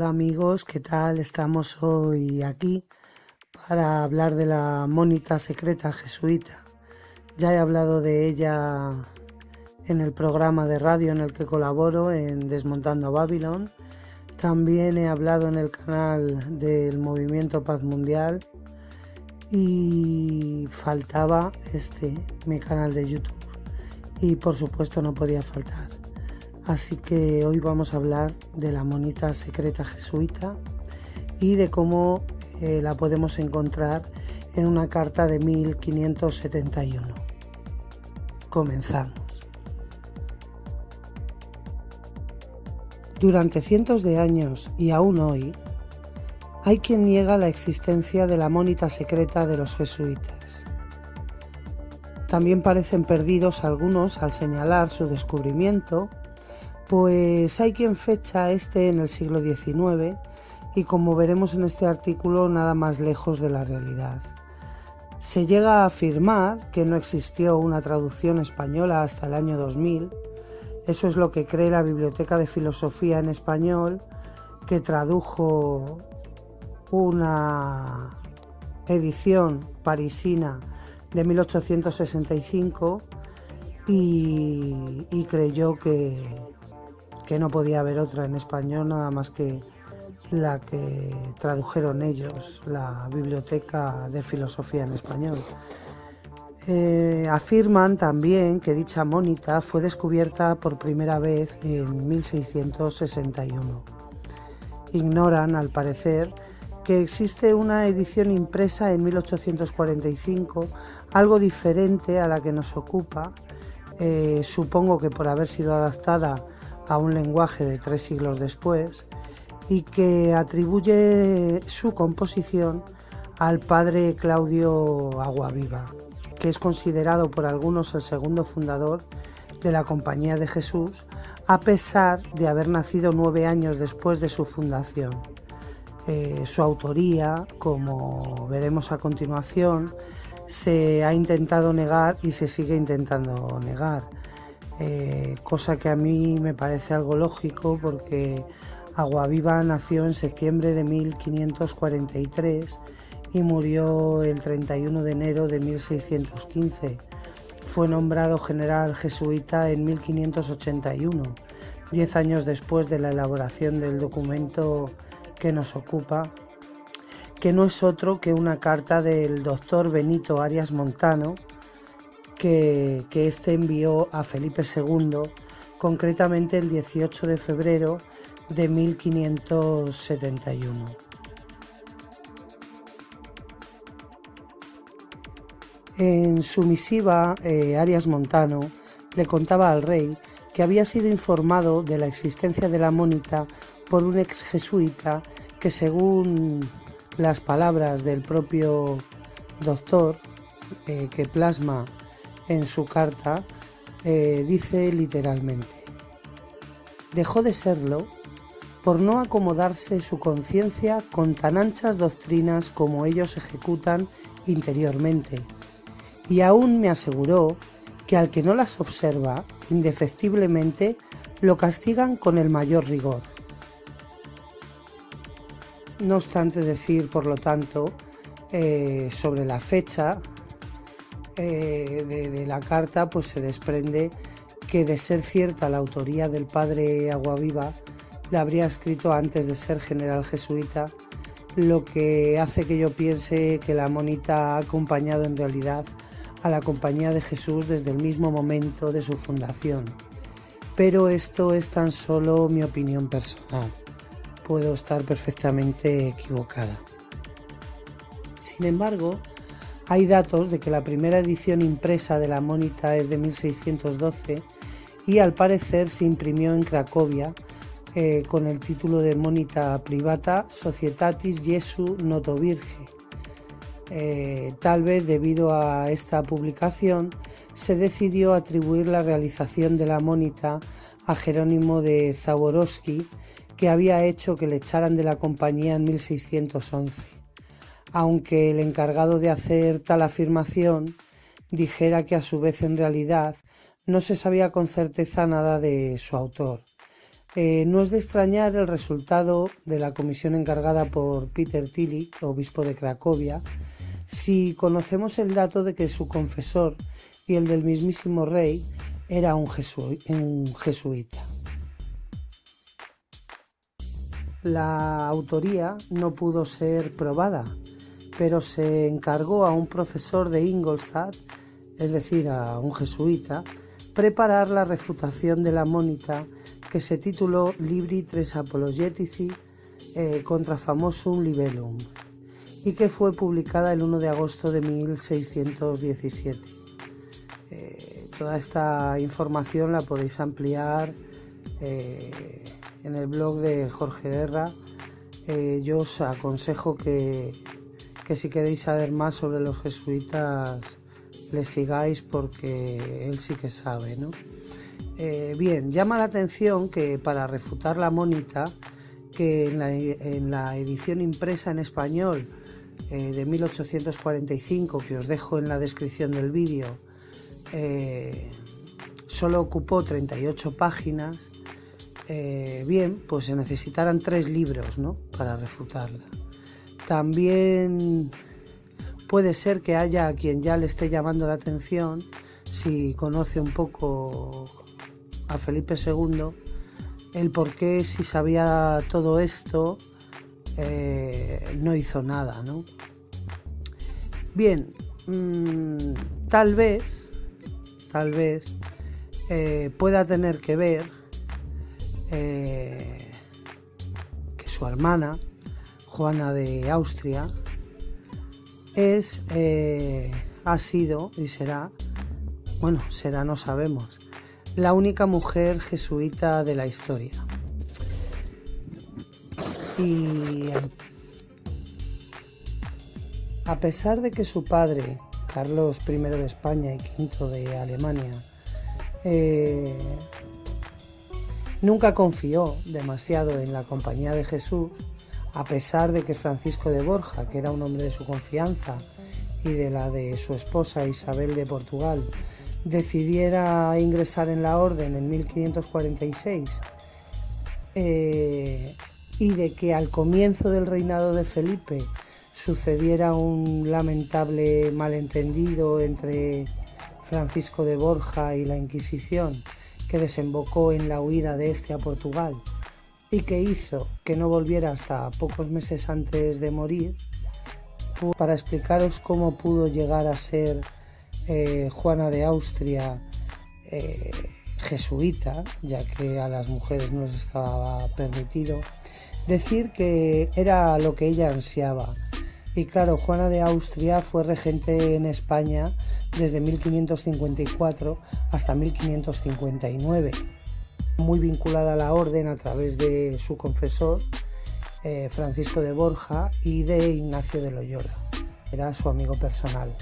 Hola amigos, ¿qué tal? Estamos hoy aquí para hablar de la monita secreta jesuita. Ya he hablado de ella en el programa de radio en el que colaboro en Desmontando Babylon. También he hablado en el canal del Movimiento Paz Mundial y faltaba este, mi canal de YouTube. Y por supuesto no podía faltar. Así que hoy vamos a hablar de la monita secreta jesuita y de cómo eh, la podemos encontrar en una carta de 1571. Comenzamos. Durante cientos de años y aún hoy, hay quien niega la existencia de la monita secreta de los jesuitas. También parecen perdidos algunos al señalar su descubrimiento, pues hay quien fecha este en el siglo XIX y como veremos en este artículo nada más lejos de la realidad. Se llega a afirmar que no existió una traducción española hasta el año 2000 eso es lo que cree la Biblioteca de Filosofía en Español, que tradujo una edición parisina de 1865 y, creyó que, que no podía haber otra en español nada más que la que tradujeron ellos, la Biblioteca de Filosofía en Español. Eh, afirman también que dicha monita fue descubierta por primera vez en 1661. Ignoran, al parecer, que existe una edición impresa en 1845, algo diferente a la que nos ocupa, eh, supongo que por haber sido adaptada a un lenguaje de tres siglos después, y que atribuye su composición al padre Claudio Aguaviva que es considerado por algunos el segundo fundador de la Compañía de Jesús, a pesar de haber nacido nueve años después de su fundación. Eh, su autoría, como veremos a continuación, se ha intentado negar y se sigue intentando negar, eh, cosa que a mí me parece algo lógico porque Aguaviva nació en septiembre de 1543 y murió el 31 de enero de 1615. Fue nombrado general jesuita en 1581, diez años después de la elaboración del documento que nos ocupa, que no es otro que una carta del doctor Benito Arias Montano, que, éste envió a Felipe II, concretamente el 18 de febrero de 1571. En su misiva, eh, Arias Montano le contaba al rey que había sido informado de la existencia de la monita por un ex jesuita que según las palabras del propio doctor eh, que plasma en su carta, eh, dice literalmente, dejó de serlo por no acomodarse su conciencia con tan anchas doctrinas como ellos ejecutan interiormente y aún me aseguró que al que no las observa indefectiblemente lo castigan con el mayor rigor. No obstante decir, por lo tanto, eh, sobre la fecha eh, de, de, la carta, pues se desprende que de ser cierta la autoría del padre Aguaviva, la habría escrito antes de ser general jesuita, lo que hace que yo piense que la monita ha acompañado en realidad a la Compañía de Jesús desde el mismo momento de su fundación. Pero esto es tan solo mi opinión personal. Puedo estar perfectamente equivocada. Sin embargo, hay datos de que la primera edición impresa de la Mónita es de 1612 y al parecer se imprimió en Cracovia eh, con el título de Monita Privata Societatis Jesu Noto Virge. Eh, tal vez debido a esta publicación, se decidió atribuir la realización de la monita a Jerónimo de Zaborowski, que había hecho que le echaran de la compañía en 1611, aunque el encargado de hacer tal afirmación dijera que a su vez en realidad no se sabía con certeza nada de su autor. Eh, no es de extrañar el resultado de la comisión encargada por Peter Tillich, obispo de Cracovia, si conocemos el dato de que su confesor y el del mismísimo rey era un, un jesuita. La autoría no pudo ser probada, pero se encargó a un profesor de Ingolstadt, es decir, a un jesuita, preparar la refutación de la monita que se tituló Libri Tres Apologetici eh, contra Famosum Libellum y que fue publicada el 1 de agosto de 1617. Eh, toda esta información la podéis ampliar eh, en el blog de Jorge Guerra. yo os aconsejo que, que si queréis saber más sobre los jesuitas le sigáis porque él sí que sabe, ¿no? Eh, bien, llama la atención que para refutar la monita, que en la, edición impresa en español eh, de 1845, que os dejo en la descripción del vídeo, eh, solo ocupó 38 páginas, bien, pues se necesitaran tres libros ¿no? para refutarla. También puede ser que haya a quien ya le esté llamando la atención si conoce un poco a Felipe II el por qué si sabía todo esto eh, no hizo nada, ¿no? Bien, mm, tal vez, tal vez eh, pueda tener que ver eh, que su hermana, Juana de Austria, es, ha sido y será, bueno, será, no sabemos, la única mujer jesuita de la historia. Y a pesar de que su padre, Carlos I de España y V de Alemania, eh, nunca confió demasiado en la compañía de Jesús, a pesar de que Francisco de Borja, que era un hombre de su confianza, y de la de su esposa Isabel de Portugal, decidiera ingresar en la orden en 1546 eh, y de que al comienzo del reinado de Felipe sucediera un lamentable malentendido entre Francisco de Borja y la Inquisición que desembocó en la huida de este a Portugal y que hizo que no volviera hasta pocos meses antes de morir, para explicaros cómo pudo llegar a ser eh, Juana de Austria eh, jesuita, ya que a las mujeres no les estaba permitido, decir que era lo que ella ansiaba. Y claro, Juana de Austria fue regente en España desde 1554 hasta 1559, muy vinculada a la orden a través de su confesor, eh, Francisco de Borja, y de Ignacio de Loyola. Era su amigo personal.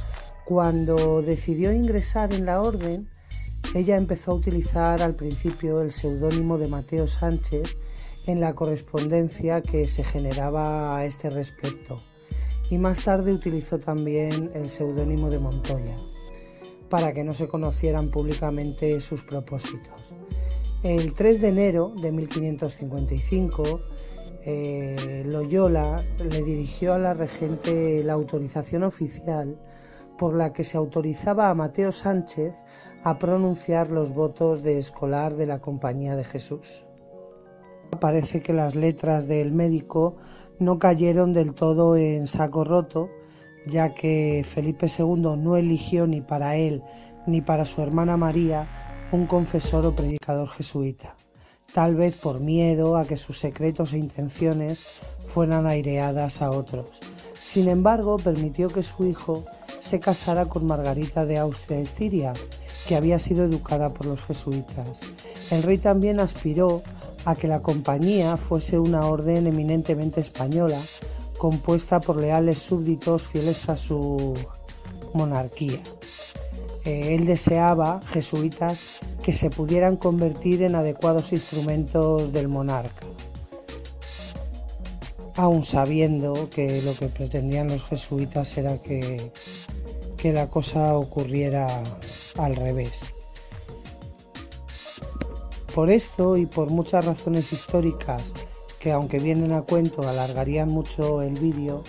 Cuando decidió ingresar en la orden, ella empezó a utilizar al principio el seudónimo de Mateo Sánchez en la correspondencia que se generaba a este respecto y más tarde utilizó también el seudónimo de Montoya para que no se conocieran públicamente sus propósitos. El 3 de enero de 1555, eh, Loyola le dirigió a la regente la autorización oficial por la que se autorizaba a Mateo Sánchez a pronunciar los votos de escolar de la Compañía de Jesús. Parece que las letras del médico no cayeron del todo en saco roto, ya que Felipe II no eligió ni para él ni para su hermana María un confesor o predicador jesuita, tal vez por miedo a que sus secretos e intenciones fueran aireadas a otros. Sin embargo, permitió que su hijo se casara con Margarita de Austria-Estiria, que había sido educada por los jesuitas. El rey también aspiró a que la compañía fuese una orden eminentemente española, compuesta por leales súbditos fieles a su monarquía. Él deseaba, jesuitas, que se pudieran convertir en adecuados instrumentos del monarca, aun sabiendo que lo que pretendían los jesuitas era que que la cosa ocurriera al revés. Por esto y por muchas razones históricas que aunque vienen a cuento alargarían mucho el vídeo,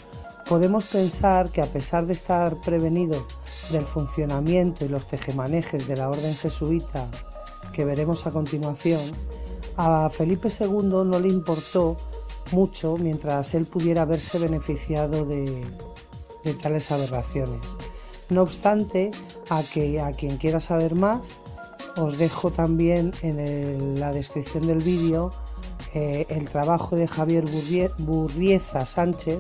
podemos pensar que a pesar de estar prevenido del funcionamiento y los tejemanejes de la orden jesuita que veremos a continuación, a Felipe II no le importó mucho mientras él pudiera verse beneficiado de, tales aberraciones. No obstante, a, que, a quien quiera saber más, os dejo también en la descripción del vídeo eh, el trabajo de Javier Burrieza Sánchez,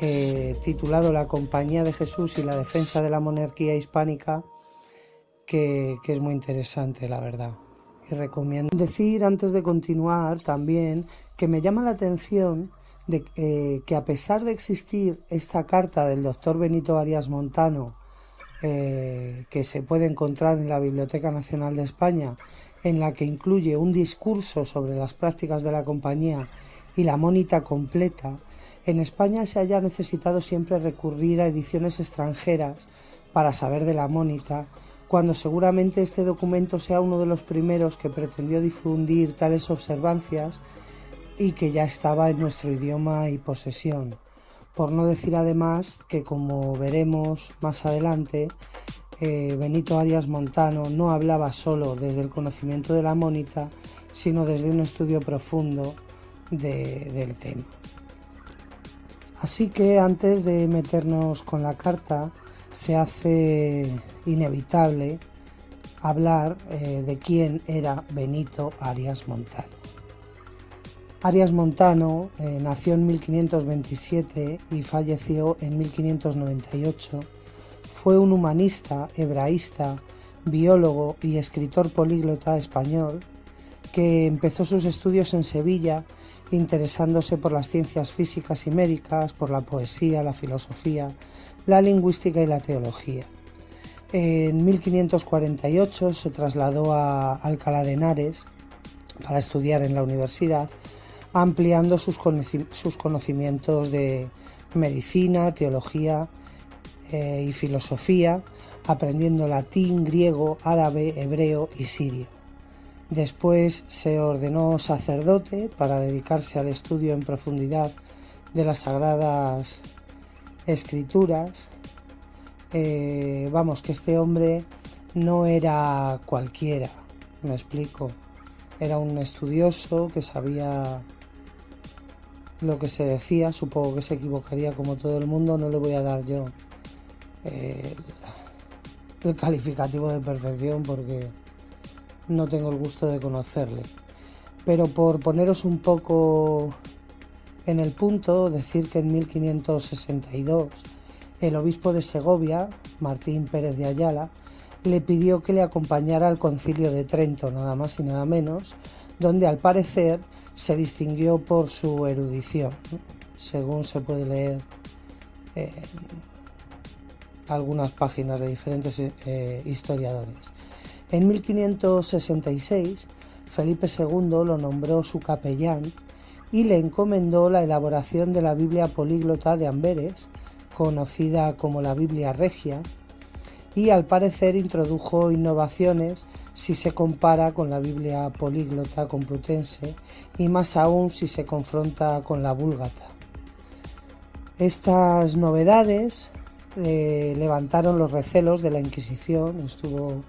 eh, titulado La Compañía de Jesús y la Defensa de la Monarquía Hispánica, que, es muy interesante, la verdad. Y recomiendo decir, antes de continuar, también que me llama la atención de eh, que a pesar de existir esta carta del doctor Benito Arias Montano, que se puede encontrar en la Biblioteca Nacional de España en la que incluye un discurso sobre las prácticas de la compañía y la monita completa, en España se haya necesitado siempre recurrir a ediciones extranjeras para saber de la monita, cuando seguramente este documento sea uno de los primeros que pretendió difundir tales observancias y que ya estaba en nuestro idioma y posesión. Por no decir además que, como veremos más adelante, eh, Benito Arias Montano no hablaba solo desde el conocimiento de la monita, sino desde un estudio profundo del tema. Así que antes de meternos con la carta, se hace inevitable hablar eh, de quién era Benito Arias Montano. Arias Montano eh, nació en 1527 y falleció en 1598 fue un humanista, hebraísta, biólogo y escritor políglota español que empezó sus estudios en Sevilla interesándose por las ciencias físicas y médicas, por la poesía, la filosofía, la lingüística y la teología. En 1548 se trasladó a Alcalá de Henares para estudiar en la universidad, ampliando sus conocimientos de medicina, teología, eh, y filosofía, aprendiendo latín, griego, árabe, hebreo y sirio. Después se ordenó sacerdote para dedicarse al estudio en profundidad de las sagradas escrituras. Eh, vamos, que este hombre no era cualquiera, me explico. Era un estudioso que sabía lo que se decía, supongo que se equivocaría como todo el mundo, no le voy a dar yo eh, el calificativo de perfección porque no tengo el gusto de conocerle. Pero por poneros un poco en el punto, decir que en 1562 el obispo de Segovia, Martín Pérez de Ayala, le pidió que le acompañara al concilio de Trento, nada más y nada menos, donde al parecer se distinguió por su erudición, según se puede leer algunas páginas de diferentes eh, historiadores. En 1566, Felipe II lo nombró su capellán y le encomendó la elaboración de la Biblia políglota de Amberes, conocida como la Biblia Regia, y al parecer introdujo innovaciones si se compara con la Biblia políglota complutense y más aún si se confronta con la búlgata. Estas novedades eh, levantaron los recelos de la Inquisición, estuvo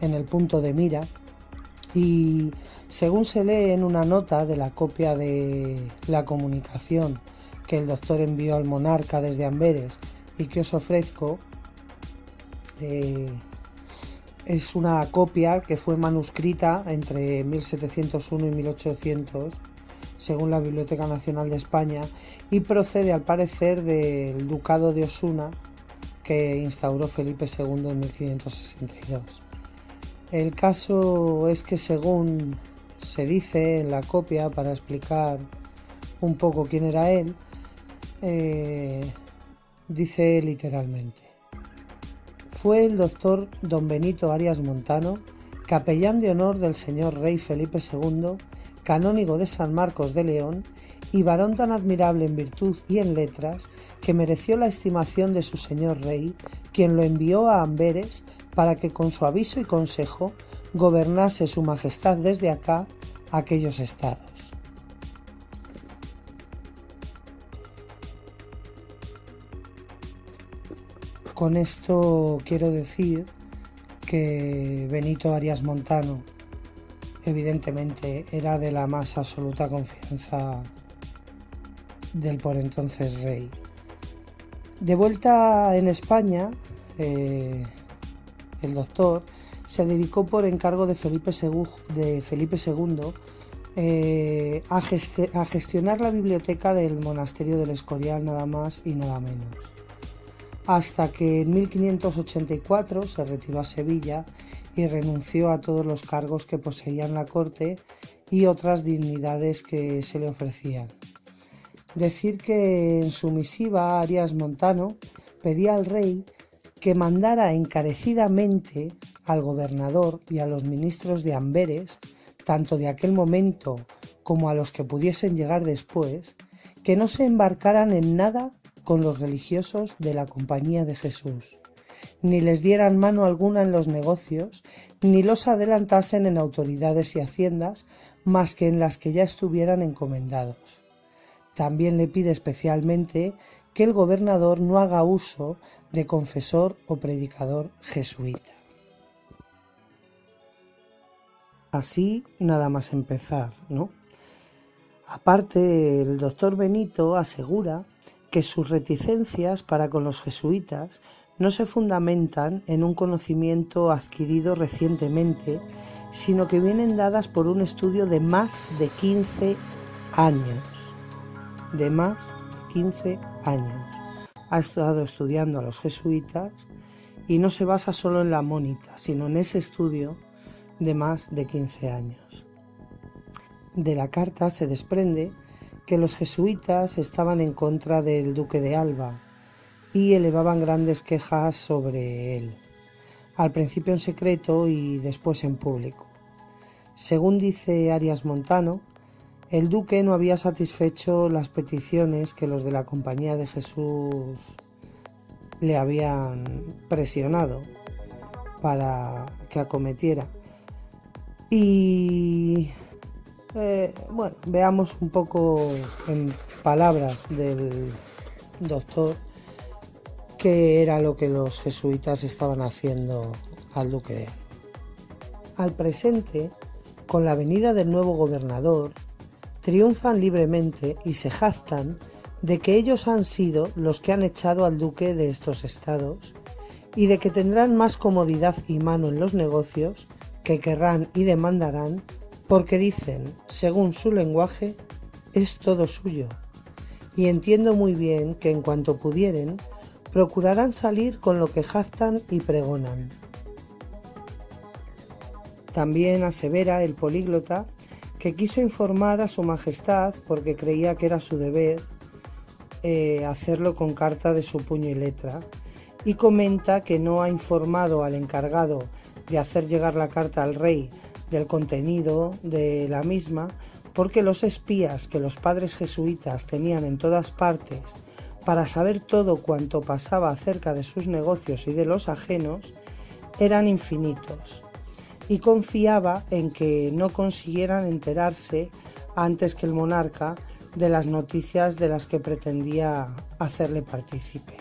en el punto de mira y según se lee en una nota de la copia de la comunicación que el doctor envió al monarca desde Amberes y que os ofrezco, eh, es una copia que fue manuscrita entre 1701 y 1800 según la Biblioteca Nacional de España y procede al parecer del Ducado de Osuna que instauró Felipe II en 1562. El caso es que según se dice en la copia, para explicar un poco quién era él, eh, dice literalmente, fue el doctor don Benito Arias Montano, capellán de honor del señor rey Felipe II, canónigo de San Marcos de León y varón tan admirable en virtud y en letras que mereció la estimación de su señor rey, quien lo envió a Amberes para que con su aviso y consejo gobernase su majestad desde acá aquellos estados. Con esto quiero decir que Benito Arias Montano evidentemente era de la más absoluta confianza del por entonces rey. De vuelta en España, eh, el doctor se dedicó por encargo de Felipe, II eh, a, a gestionar la biblioteca del monasterio del Escorial nada más y nada menos. Hasta que en 1584 se retiró a Sevilla y renunció a todos los cargos que poseía en la corte y otras dignidades que se le ofrecían. Decir que en su misiva Arias Montano pedía al rey que mandara encarecidamente al gobernador y a los ministros de Amberes, tanto de aquel momento como a los que pudiesen llegar después, que no se embarcaran en nada con los religiosos de la Compañía de Jesús, ni les dieran mano alguna en los negocios, ni los adelantasen en autoridades y haciendas más que en las que ya estuvieran encomendados. También le pide especialmente que el gobernador no haga uso de confesor o predicador jesuita. Así, nada más empezar, ¿no? Aparte, el doctor Benito asegura que sus reticencias para con los jesuitas no se fundamentan en un conocimiento adquirido recientemente, sino que vienen dadas por un estudio de más de 15 años. De más de 15 años. Ha estado estudiando a los jesuitas y no se basa solo en la monita, sino en ese estudio de más de 15 años. De la carta se desprende que los jesuitas estaban en contra del duque de Alba y elevaban grandes quejas sobre él, al principio en secreto y después en público. Según dice Arias Montano, el duque no había satisfecho las peticiones que los de la Compañía de Jesús le habían presionado para que acometiera y eh, bueno, veamos un poco en palabras del doctor qué era lo que los jesuitas estaban haciendo al duque. Al presente, con la venida del nuevo gobernador, triunfan libremente y se jactan de que ellos han sido los que han echado al duque de estos estados y de que tendrán más comodidad y mano en los negocios que querrán y demandarán porque dicen, según su lenguaje, es todo suyo. Y entiendo muy bien que en cuanto pudieren, procurarán salir con lo que jactan y pregonan. También asevera el políglota que quiso informar a su Majestad porque creía que era su deber eh, hacerlo con carta de su puño y letra, y comenta que no ha informado al encargado de hacer llegar la carta al rey del contenido de la misma, porque los espías que los padres jesuitas tenían en todas partes para saber todo cuanto pasaba acerca de sus negocios y de los ajenos eran infinitos, y confiaba en que no consiguieran enterarse antes que el monarca de las noticias de las que pretendía hacerle partícipe.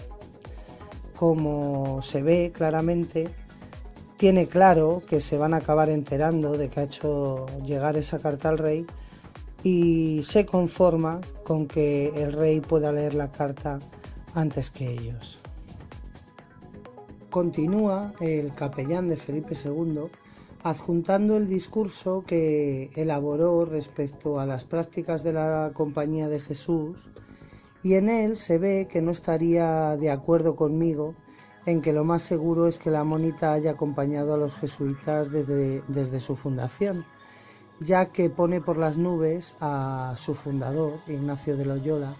Como se ve claramente, tiene claro que se van a acabar enterando de que ha hecho llegar esa carta al rey y se conforma con que el rey pueda leer la carta antes que ellos. Continúa el capellán de Felipe II adjuntando el discurso que elaboró respecto a las prácticas de la Compañía de Jesús y en él se ve que no estaría de acuerdo conmigo en que lo más seguro es que la monita haya acompañado a los jesuitas desde, desde su fundación, ya que pone por las nubes a su fundador, Ignacio de Loyola,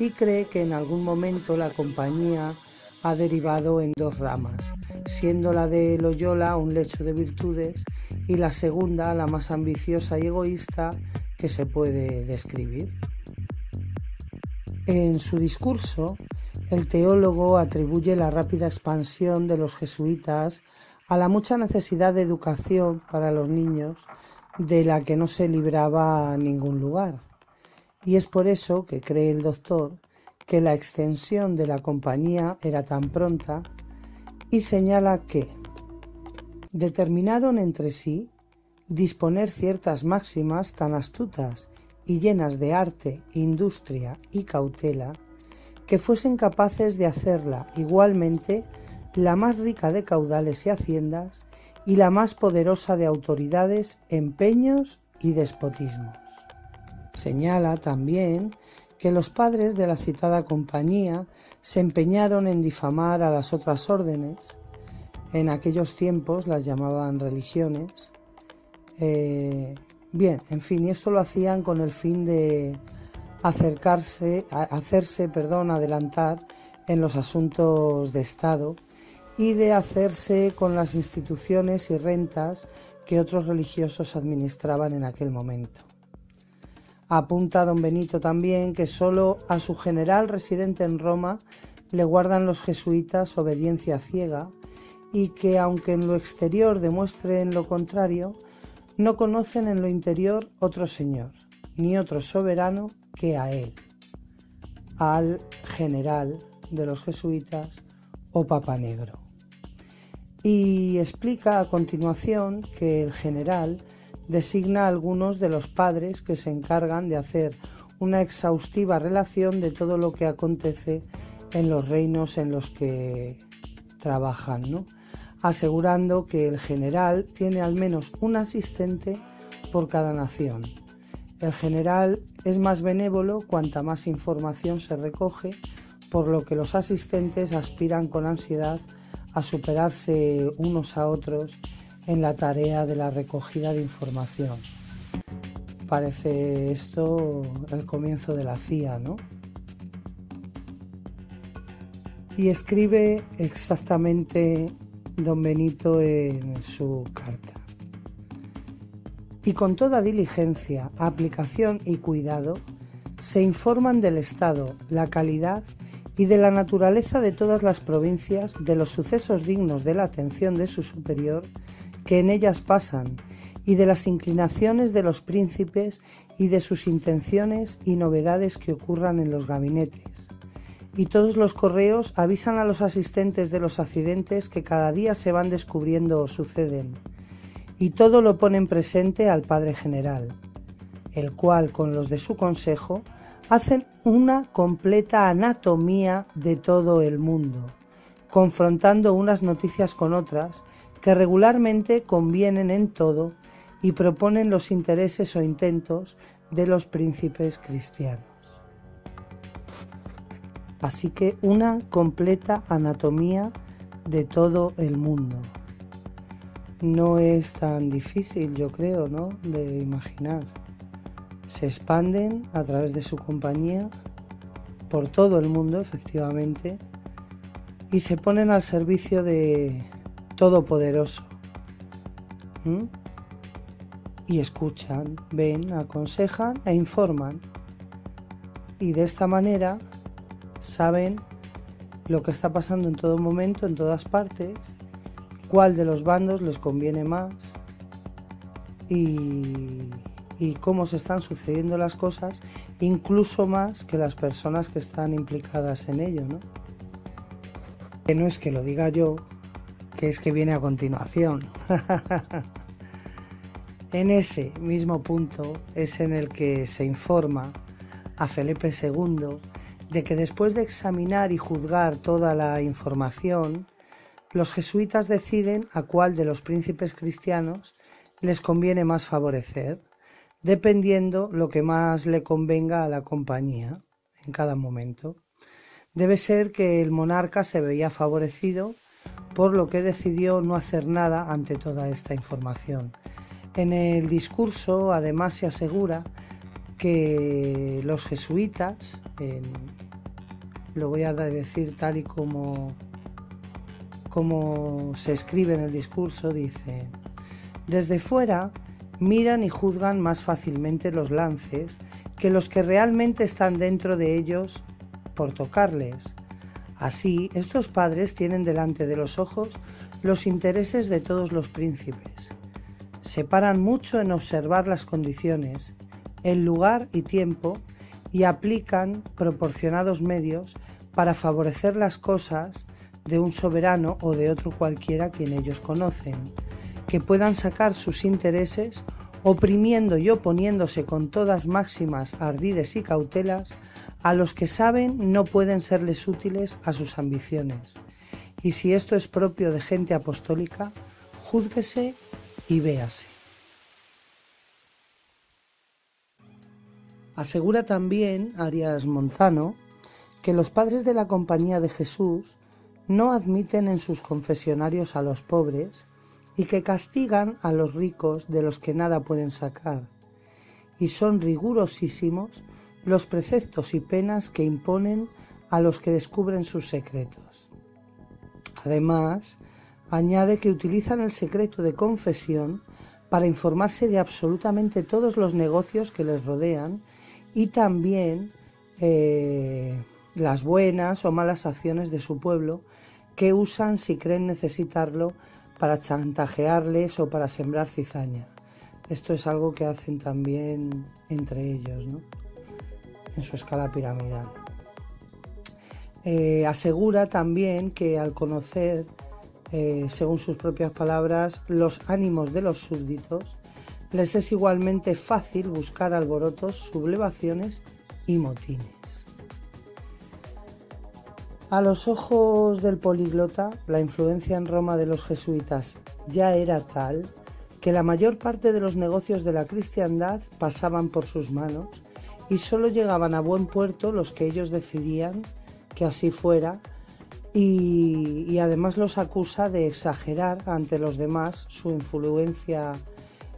y cree que en algún momento la compañía ha derivado en dos ramas, siendo la de Loyola un lecho de virtudes y la segunda la más ambiciosa y egoísta que se puede describir. En su discurso, el teólogo atribuye la rápida expansión de los jesuitas a la mucha necesidad de educación para los niños de la que no se libraba ningún lugar. Y es por eso que cree el doctor que la extensión de la compañía era tan pronta y señala que determinaron entre sí disponer ciertas máximas tan astutas y llenas de arte, industria y cautela, que fuesen capaces de hacerla igualmente la más rica de caudales y haciendas y la más poderosa de autoridades, empeños y despotismos. Señala también que los padres de la citada compañía se empeñaron en difamar a las otras órdenes, en aquellos tiempos las llamaban religiones, eh, bien, en fin, y esto lo hacían con el fin de acercarse, hacerse, perdón, adelantar en los asuntos de Estado y de hacerse con las instituciones y rentas que otros religiosos administraban en aquel momento. Apunta don Benito también que solo a su general residente en Roma le guardan los jesuitas obediencia ciega y que aunque en lo exterior demuestren lo contrario, no conocen en lo interior otro Señor, ni otro soberano que a Él, al general de los jesuitas o Papa Negro. Y explica a continuación que el general designa a algunos de los padres que se encargan de hacer una exhaustiva relación de todo lo que acontece en los reinos en los que trabajan, ¿no? asegurando que el general tiene al menos un asistente por cada nación. El general es más benévolo cuanta más información se recoge, por lo que los asistentes aspiran con ansiedad a superarse unos a otros en la tarea de la recogida de información. Parece esto el comienzo de la CIA, ¿no? Y escribe exactamente don Benito en su carta. Y con toda diligencia, aplicación y cuidado, se informan del estado, la calidad y de la naturaleza de todas las provincias, de los sucesos dignos de la atención de su superior que en ellas pasan, y de las inclinaciones de los príncipes y de sus intenciones y novedades que ocurran en los gabinetes. Y todos los correos avisan a los asistentes de los accidentes que cada día se van descubriendo o suceden, y todo lo ponen presente al Padre General, el cual con los de su consejo hacen una completa anatomía de todo el mundo, confrontando unas noticias con otras que regularmente convienen en todo y proponen los intereses o intentos de los príncipes cristianos. Así que una completa anatomía de todo el mundo. No es tan difícil, yo creo, ¿no? De imaginar. Se expanden a través de su compañía por todo el mundo, efectivamente, y se ponen al servicio de Todopoderoso. Y escuchan, ven, aconsejan e informan. Y de esta manera saben lo que está pasando en todo momento, en todas partes, cuál de los bandos les conviene más y, cómo se están sucediendo las cosas, incluso más que las personas que están implicadas en ello. ¿no? Que no es que lo diga yo, que es que viene a continuación. en ese mismo punto es en el que se informa a Felipe II de que después de examinar y juzgar toda la información, los jesuitas deciden a cuál de los príncipes cristianos les conviene más favorecer, dependiendo lo que más le convenga a la compañía en cada momento. Debe ser que el monarca se veía favorecido, por lo que decidió no hacer nada ante toda esta información. En el discurso, además, se asegura que los jesuitas, lo voy a decir tal y como, como se escribe en el discurso, dice, desde fuera miran y juzgan más fácilmente los lances que los que realmente están dentro de ellos por tocarles. Así, estos padres tienen delante de los ojos los intereses de todos los príncipes. Se paran mucho en observar las condiciones, el lugar y tiempo y aplican proporcionados medios para favorecer las cosas de un soberano o de otro cualquiera quien ellos conocen, que puedan sacar sus intereses oprimiendo y oponiéndose con todas máximas ardides y cautelas a los que saben no pueden serles útiles a sus ambiciones. Y si esto es propio de gente apostólica, júzguese y véase. Asegura también Arias Montano que los padres de la Compañía de Jesús no admiten en sus confesionarios a los pobres y que castigan a los ricos de los que nada pueden sacar, y son rigurosísimos los preceptos y penas que imponen a los que descubren sus secretos. Además, añade que utilizan el secreto de confesión para informarse de absolutamente todos los negocios que les rodean y también eh, las buenas o malas acciones de su pueblo que usan si creen necesitarlo para chantajearles o para sembrar cizaña. Esto es algo que hacen también entre ellos, ¿no? En su escala piramidal. Eh, asegura también que al conocer, eh, según sus propias palabras, los ánimos de los súbditos, les es igualmente fácil buscar alborotos, sublevaciones y motines. A los ojos del políglota, la influencia en Roma de los jesuitas ya era tal que la mayor parte de los negocios de la cristiandad pasaban por sus manos y solo llegaban a buen puerto los que ellos decidían que así fuera y, además los acusa de exagerar ante los demás su influencia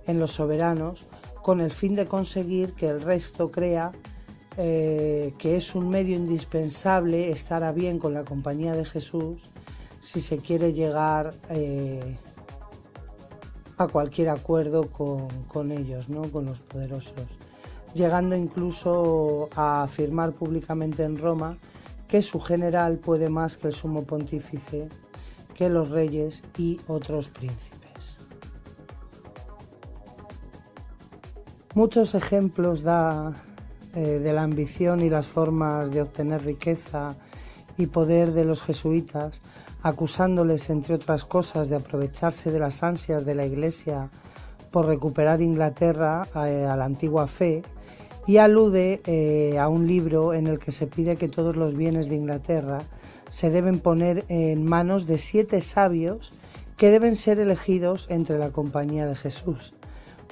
en los soberanos con el fin de conseguir que el resto crea eh, que es un medio indispensable estar a bien con la compañía de Jesús si se quiere llegar eh, a cualquier acuerdo con, ellos, ¿no? con los poderosos, llegando incluso a afirmar públicamente en Roma que su general puede más que el sumo pontífice, que los reyes y otros príncipes. Muchos ejemplos da eh, de la ambición y las formas de obtener riqueza y poder de los jesuitas, acusándoles, entre otras cosas, de aprovecharse de las ansias de la Iglesia por recuperar Inglaterra eh, a la antigua fe, y alude eh, a un libro en el que se pide que todos los bienes de Inglaterra se deben poner en manos de siete sabios que deben ser elegidos entre la compañía de Jesús,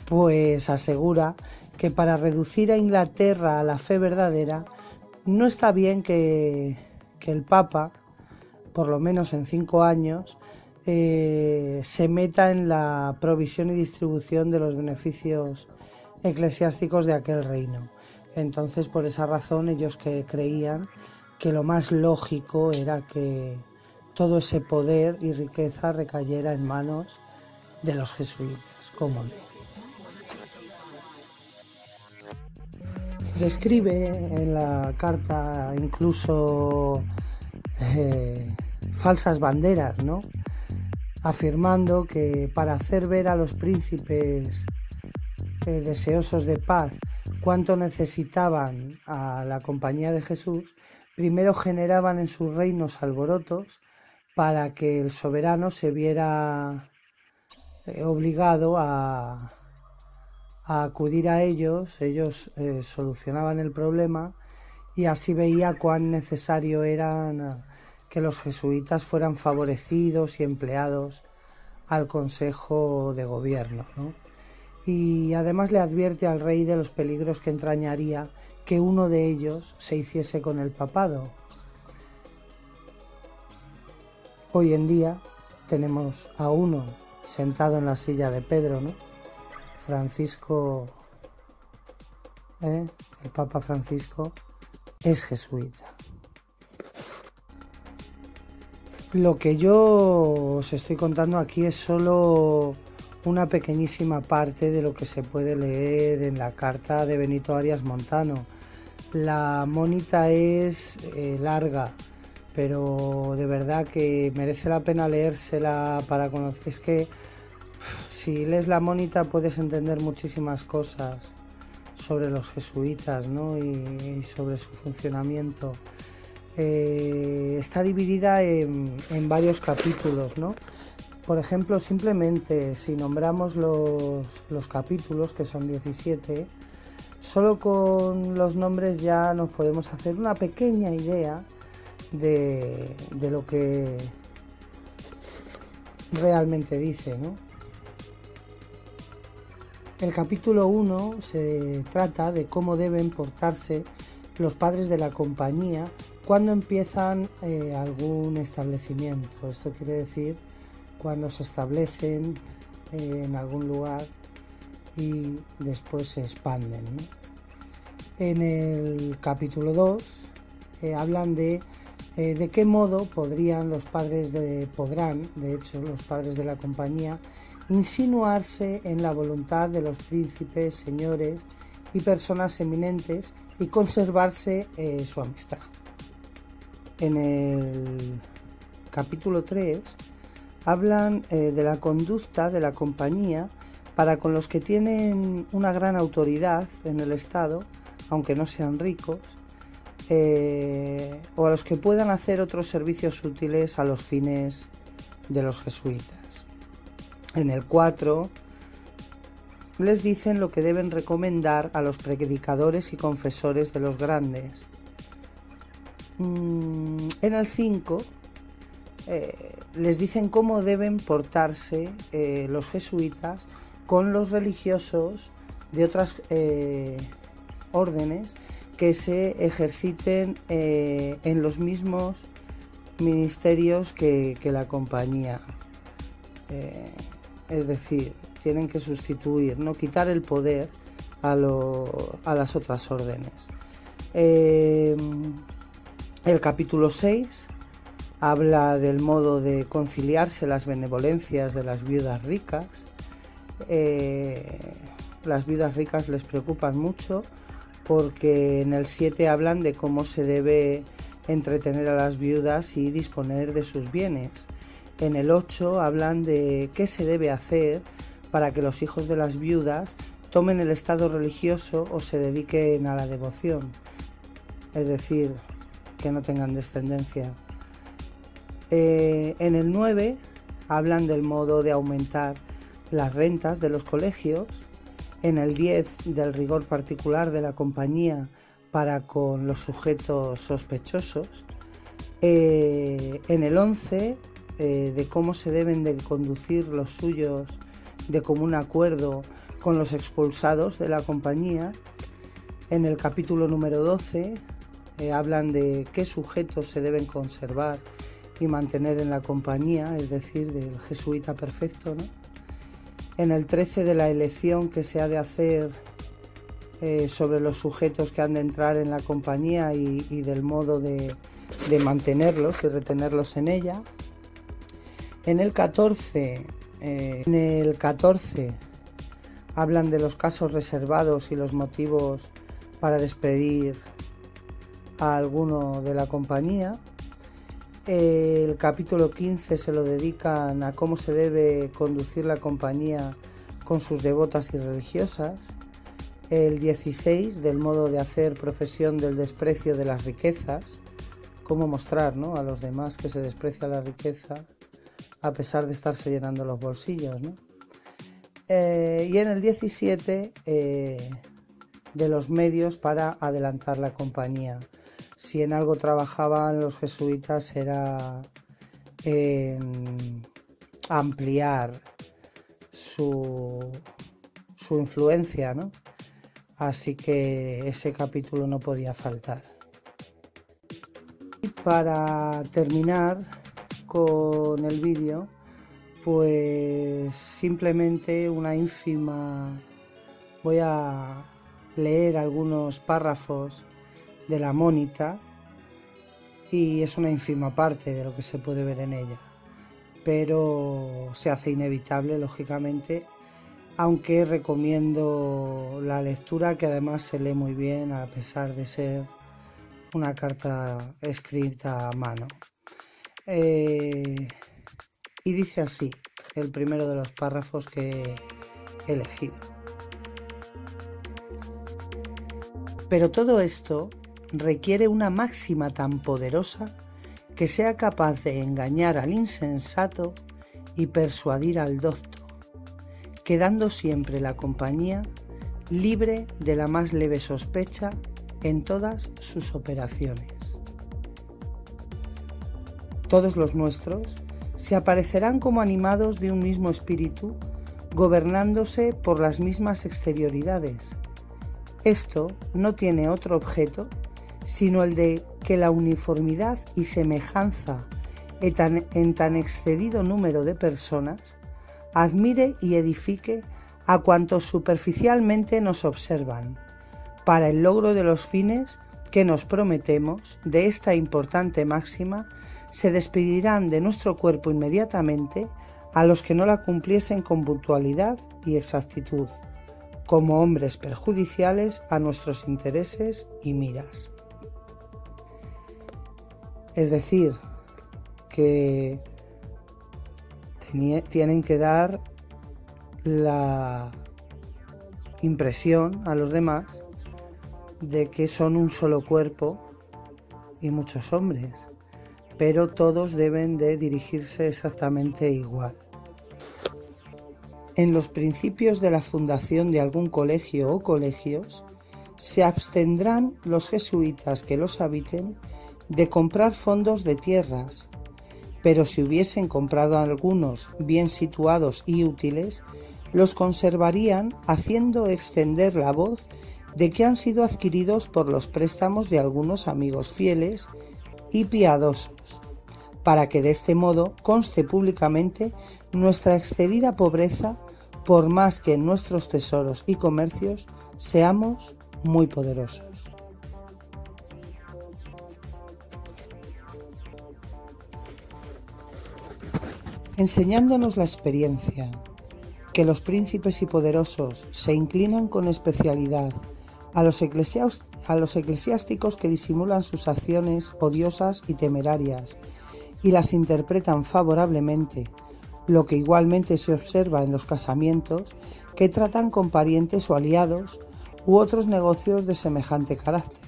pues asegura que para reducir a Inglaterra a la fe verdadera, no está bien que, el Papa, por lo menos en cinco años, eh, se meta en la provisión y distribución de los beneficios eclesiásticos de aquel reino. Entonces, por esa razón, ellos que creían que lo más lógico era que todo ese poder y riqueza recayera en manos de los jesuitas, como describe en la carta incluso eh, falsas banderas, ¿no? afirmando que para hacer ver a los príncipes eh, deseosos de paz cuánto necesitaban a la compañía de Jesús, primero generaban en sus reinos alborotos para que el soberano se viera eh, obligado a, acudir a ellos, ellos eh, solucionaban el problema y así veía cuán necesario era ah, que los jesuitas fueran favorecidos y empleados al Consejo de Gobierno. Y además le advierte al rey de los peligros que entrañaría que uno de ellos se hiciese con el papado. Hoy en día tenemos a uno sentado en la silla de Pedro, ¿no? Francisco, ¿eh? el Papa Francisco, es jesuita. Lo que yo os estoy contando aquí es solo una pequeñísima parte de lo que se puede leer en la carta de Benito Arias Montano. La monita es eh, larga, pero de verdad que merece la pena leérsela para conocer. Es que si lees la Mónita puedes entender muchísimas cosas sobre los jesuitas ¿no? y, sobre su funcionamiento. Eh, está dividida en, varios capítulos, ¿no? Por ejemplo, simplemente si nombramos los, los capítulos, que son 17, solo con los nombres ya nos podemos hacer una pequeña idea de, de lo que realmente dice. El capítulo 1 se trata de cómo deben portarse los padres de la compañía cuando empiezan eh, algún establecimiento. Esto quiere decir cuando se establecen eh, en algún lugar y después se expanden. En el capítulo 2 eh, hablan de de qué modo podrían los padres de podrán, de hecho, los padres de la compañía insinuarse en la voluntad de los príncipes, señores y personas eminentes y conservarse eh, su amistad. En el capítulo 3 hablan eh, de la conducta de la compañía para con los que tienen una gran autoridad en el Estado, aunque no sean ricos, eh, o a los que puedan hacer otros servicios útiles a los fines de los jesuitas. En el 4 les dicen lo que deben recomendar a los predicadores y confesores de los grandes. Mm, en el 5 eh, les dicen cómo deben portarse eh, los jesuitas con los religiosos de otras eh, órdenes que se ejerciten en los mismos ministerios que, la compañía es decir, tienen que sustituir, no quitar el poder a, las otras órdenes. Eh, el capítulo 6 habla del modo de conciliarse las benevolencias de las viudas ricas. Eh, las viudas ricas les preocupan mucho porque en el 7 hablan de cómo se debe entretener a las viudas y disponer de sus bienes. En el 8 hablan de qué se debe hacer para que los hijos de las viudas tomen el estado religioso o se dediquen a la devoción, es decir, que no tengan descendencia. Eh, en el 9 hablan del modo de aumentar las rentas de los colegios, en el 10 del rigor particular de la compañía para con los sujetos sospechosos, eh, en el 11 eh, de cómo se deben de conducir los suyos de común acuerdo con los expulsados de la compañía. En el capítulo número 12 eh, hablan de qué sujetos se deben conservar y mantener en la compañía, es decir, del jesuita perfecto. En el 13 de la elección que se ha de hacer eh, sobre los sujetos que han de entrar en la compañía y, del modo de mantenerlos y retenerlos en ella. En el 14, eh, en el 14 hablan de los casos reservados y los motivos para despedir a alguno de la compañía. El capítulo 15 se lo dedican a cómo se debe conducir la compañía con sus devotas y religiosas. El 16 del modo de hacer profesión del desprecio de las riquezas, cómo mostrar a los demás que se desprecia la riqueza a pesar de estarse llenando los bolsillos. Eh, y en el 17 eh, de los medios para adelantar la compañía. Si en algo trabajaban los jesuitas era en ampliar su, su influencia, ¿no? Así que ese capítulo no podía faltar. Y para terminar, con el vídeo, pues simplemente una ínfima... Voy a leer algunos párrafos de la Mónita y es una ínfima parte de lo que se puede ver en ella. Pero se hace inevitable, lógicamente, aunque recomiendo la lectura que además se lee muy bien a pesar de ser una carta escrita a mano. Eh, y dice así, el primero de los párrafos que he elegido. Pero todo esto requiere una máxima tan poderosa que sea capaz de engañar al insensato y persuadir al docto, quedando siempre la compañía libre de la más leve sospecha en todas sus operaciones. Todos los nuestros se aparecerán como animados de un mismo espíritu, gobernándose por las mismas exterioridades. Esto no tiene otro objeto sino el de que la uniformidad y semejanza en tan excedido número de personas admire y edifique a cuantos superficialmente nos observan, para el logro de los fines que nos prometemos de esta importante máxima, se despedirán de nuestro cuerpo inmediatamente a los que no la cumpliesen con puntualidad y exactitud, como hombres perjudiciales a nuestros intereses y miras. Es decir, que tienen que dar la impresión a los demás de que son un solo cuerpo y muchos hombres, pero todos deben de dirigirse exactamente igual. En los principios de la fundación de algún colegio o colegios, se abstendrán los jesuitas que los habiten de comprar fondos de tierras, pero si hubiesen comprado algunos bien situados y útiles, los conservarían haciendo extender la voz de que han sido adquiridos por los préstamos de algunos amigos fieles y piadosos, para que de este modo conste públicamente nuestra excedida pobreza, por más que en nuestros tesoros y comercios seamos muy poderosos. Enseñándonos la experiencia, que los príncipes y poderosos se inclinan con especialidad a los, eclesiásticos que disimulan sus acciones odiosas y temerarias y las interpretan favorablemente, lo que igualmente se observa en los casamientos que tratan con parientes o aliados u otros negocios de semejante carácter.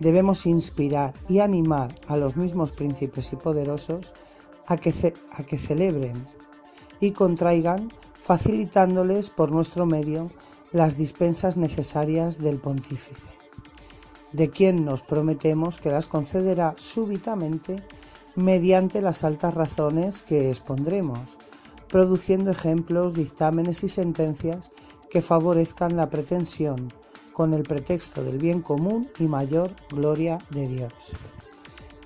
Debemos inspirar y animar a los mismos príncipes y poderosos a que, a que celebren y contraigan facilitándoles por nuestro medio las dispensas necesarias del pontífice, de quien nos prometemos que las concederá súbitamente mediante las altas razones que expondremos, produciendo ejemplos, dictámenes y sentencias que favorezcan la pretensión con el pretexto del bien común y mayor gloria de Dios.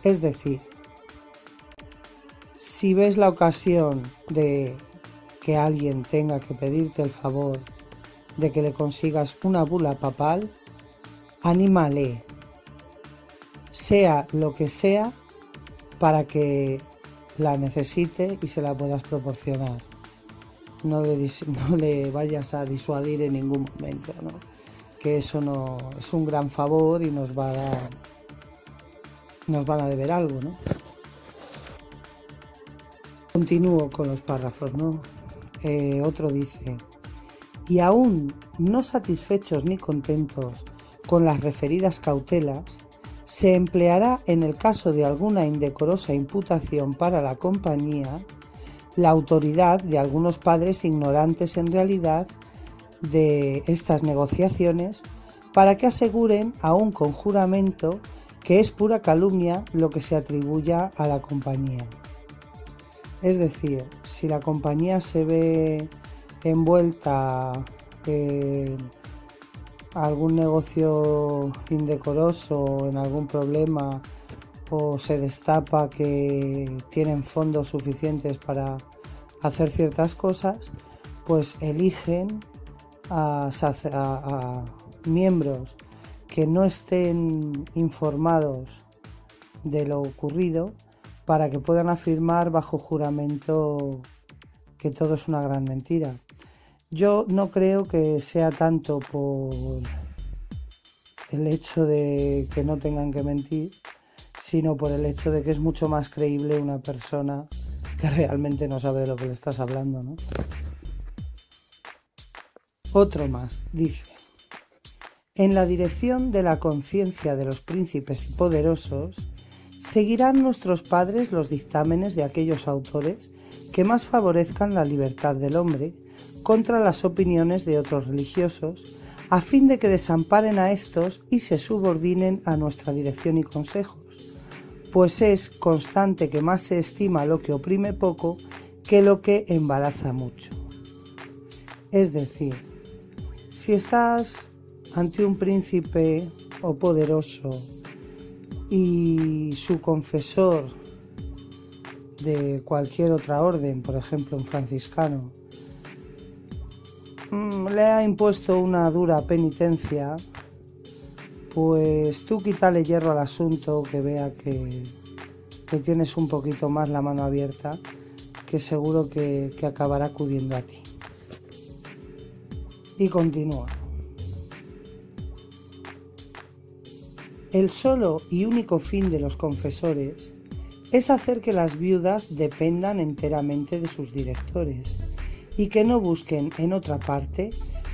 Es decir, si ves la ocasión de que alguien tenga que pedirte el favor de que le consigas una bula papal, anímale, sea lo que sea, para que la necesite y se la puedas proporcionar. No le, vayas a disuadir en ningún momento, que eso no es un gran favor y nos va a dar, nos van a deber algo, ¿no? Continúo con los párrafos, ¿no? Eh, otro dice, y aún no satisfechos ni contentos con las referidas cautelas, se empleará en el caso de alguna indecorosa imputación para la compañía la autoridad de algunos padres ignorantes en realidad de estas negociaciones para que aseguren aún con juramento que es pura calumnia lo que se atribuya a la compañía. Es decir, si la compañía se ve envuelta en algún negocio indecoroso, en algún problema, o se destapa que tienen fondos suficientes para hacer ciertas cosas, pues eligen a, a miembros que no estén informados de lo ocurrido para que puedan afirmar bajo juramento que todo es una gran mentira. Yo no creo que sea tanto por el hecho de que no tengan que mentir, sino por el hecho de que es mucho más creíble una persona que realmente no sabe de lo que le estás hablando, ¿no? Otro más, dice, en la dirección de la conciencia de los príncipes y poderosos, seguirán nuestros padres los dictámenes de aquellos autores que más favorezcan la libertad del hombre contra las opiniones de otros religiosos, a fin de que desamparen a estos y se subordinen a nuestra dirección y consejos, pues es constante que más se estima lo que oprime poco que lo que embaraza mucho. Es decir, si estás ante un príncipe o poderoso y su confesor de cualquier otra orden, por ejemplo un franciscano, mm, le ha impuesto una dura penitencia, pues tú quítale hierro al asunto, que vea que, que tienes un poquito más la mano abierta, que seguro que, que acabará acudiendo a ti. Y continúa. El solo y único fin de los confesores es hacer que las viudas dependan enteramente de sus directores y que no busquen en otra parte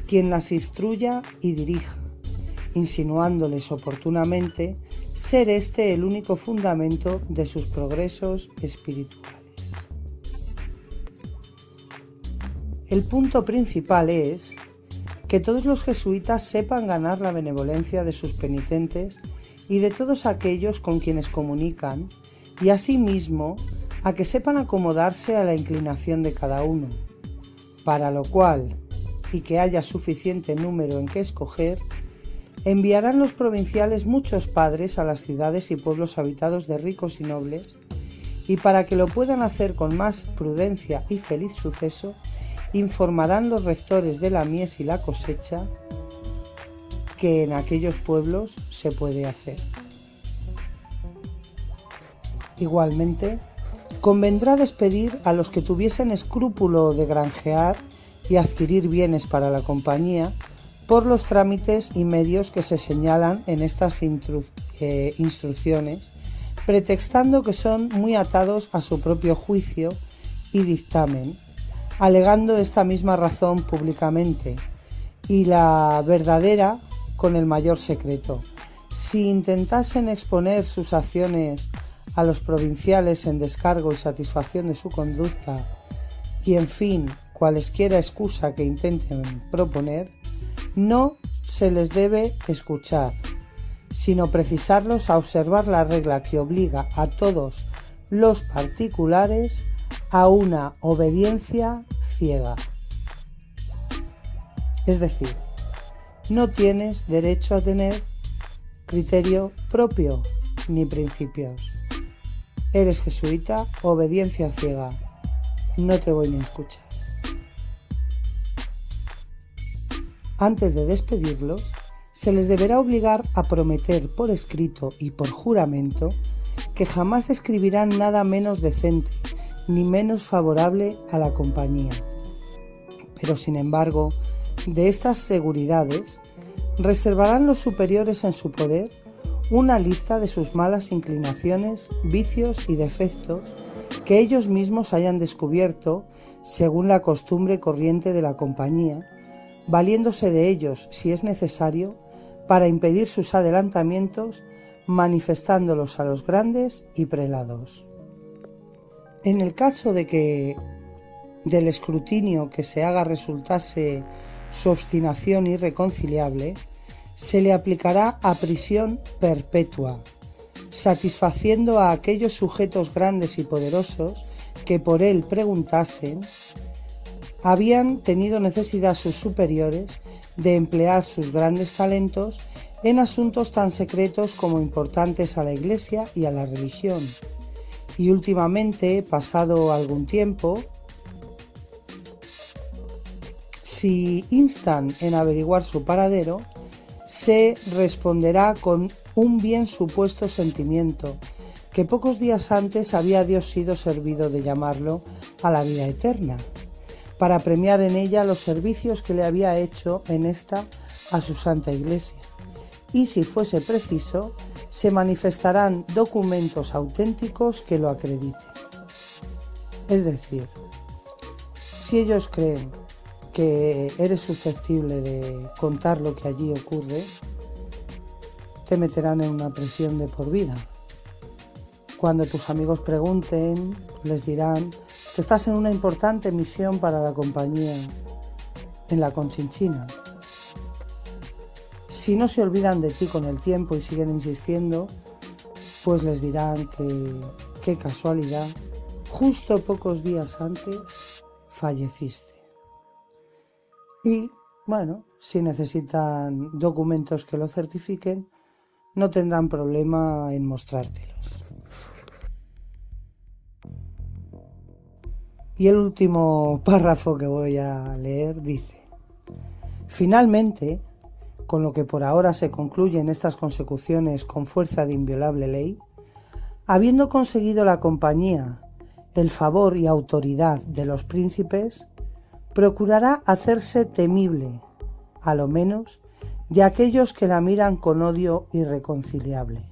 quien las instruya y dirija, insinuándoles oportunamente ser este el único fundamento de sus progresos espirituales. El punto principal es que todos los jesuitas sepan ganar la benevolencia de sus penitentes y de todos aquellos con quienes comunican, y asimismo a que sepan acomodarse a la inclinación de cada uno, para lo cual, y que haya suficiente número en que escoger, enviarán los provinciales muchos padres a las ciudades y pueblos habitados de ricos y nobles, y para que lo puedan hacer con más prudencia y feliz suceso, informarán los rectores de la mies y la cosecha que en aquellos pueblos se puede hacer. Igualmente, convendrá despedir a los que tuviesen escrúpulo de granjear y adquirir bienes para la compañía por los trámites y medios que se señalan en estas eh, instrucciones, pretextando que son muy atados a su propio juicio y dictamen, alegando esta misma razón públicamente, y la verdadera con el mayor secreto. Si intentasen exponer sus acciones a los provinciales en descargo y satisfacción de su conducta, y en fin, cualesquiera excusa que intenten proponer, no se les debe escuchar, sino precisarlos a observar la regla que obliga a todos los particulares a una obediencia ciega. Es decir, no tienes derecho a tener criterio propio ni principios. Eres jesuita, obediencia ciega. No te voy ni a escuchar. Antes de despedirlos, se les deberá obligar a prometer por escrito y por juramento que jamás escribirán nada menos decente ni menos favorable a la compañía. Pero sin embargo, de estas seguridades, reservarán los superiores en su poder una lista de sus malas inclinaciones, vicios y defectos que ellos mismos hayan descubierto según la costumbre corriente de la compañía, valiéndose de ellos, si es necesario, para impedir sus adelantamientos, manifestándolos a los grandes y prelados. En el caso de que del escrutinio que se haga resultase su obstinación irreconciliable, se le aplicará a prisión perpetua, satisfaciendo a aquellos sujetos grandes y poderosos que por él preguntasen, habían tenido necesidad sus superiores de emplear sus grandes talentos en asuntos tan secretos como importantes a la Iglesia y a la religión. Y últimamente, pasado algún tiempo, si instan en averiguar su paradero, se responderá con un bien supuesto sentimiento, que pocos días antes había Dios sido servido de llamarlo a la vida eterna, para premiar en ella los servicios que le había hecho en esta a su santa iglesia, y si fuese preciso, se manifestarán documentos auténticos que lo acrediten. Es decir, si ellos creen que eres susceptible de contar lo que allí ocurre, te meterán en una prisión de por vida. Cuando tus amigos pregunten, les dirán que estás en una importante misión para la compañía en la Conchinchina. Si no se olvidan de ti con el tiempo y siguen insistiendo, pues les dirán que, qué casualidad, justo pocos días antes falleciste. Y, bueno, si necesitan documentos que lo certifiquen, no tendrán problema en mostrártelos. Y el último párrafo que voy a leer dice, finalmente, con lo que por ahora se concluyen estas consecuciones con fuerza de inviolable ley, habiendo conseguido la compañía el favor y autoridad de los príncipes, procurará hacerse temible, a lo menos, de aquellos que la miran con odio irreconciliable.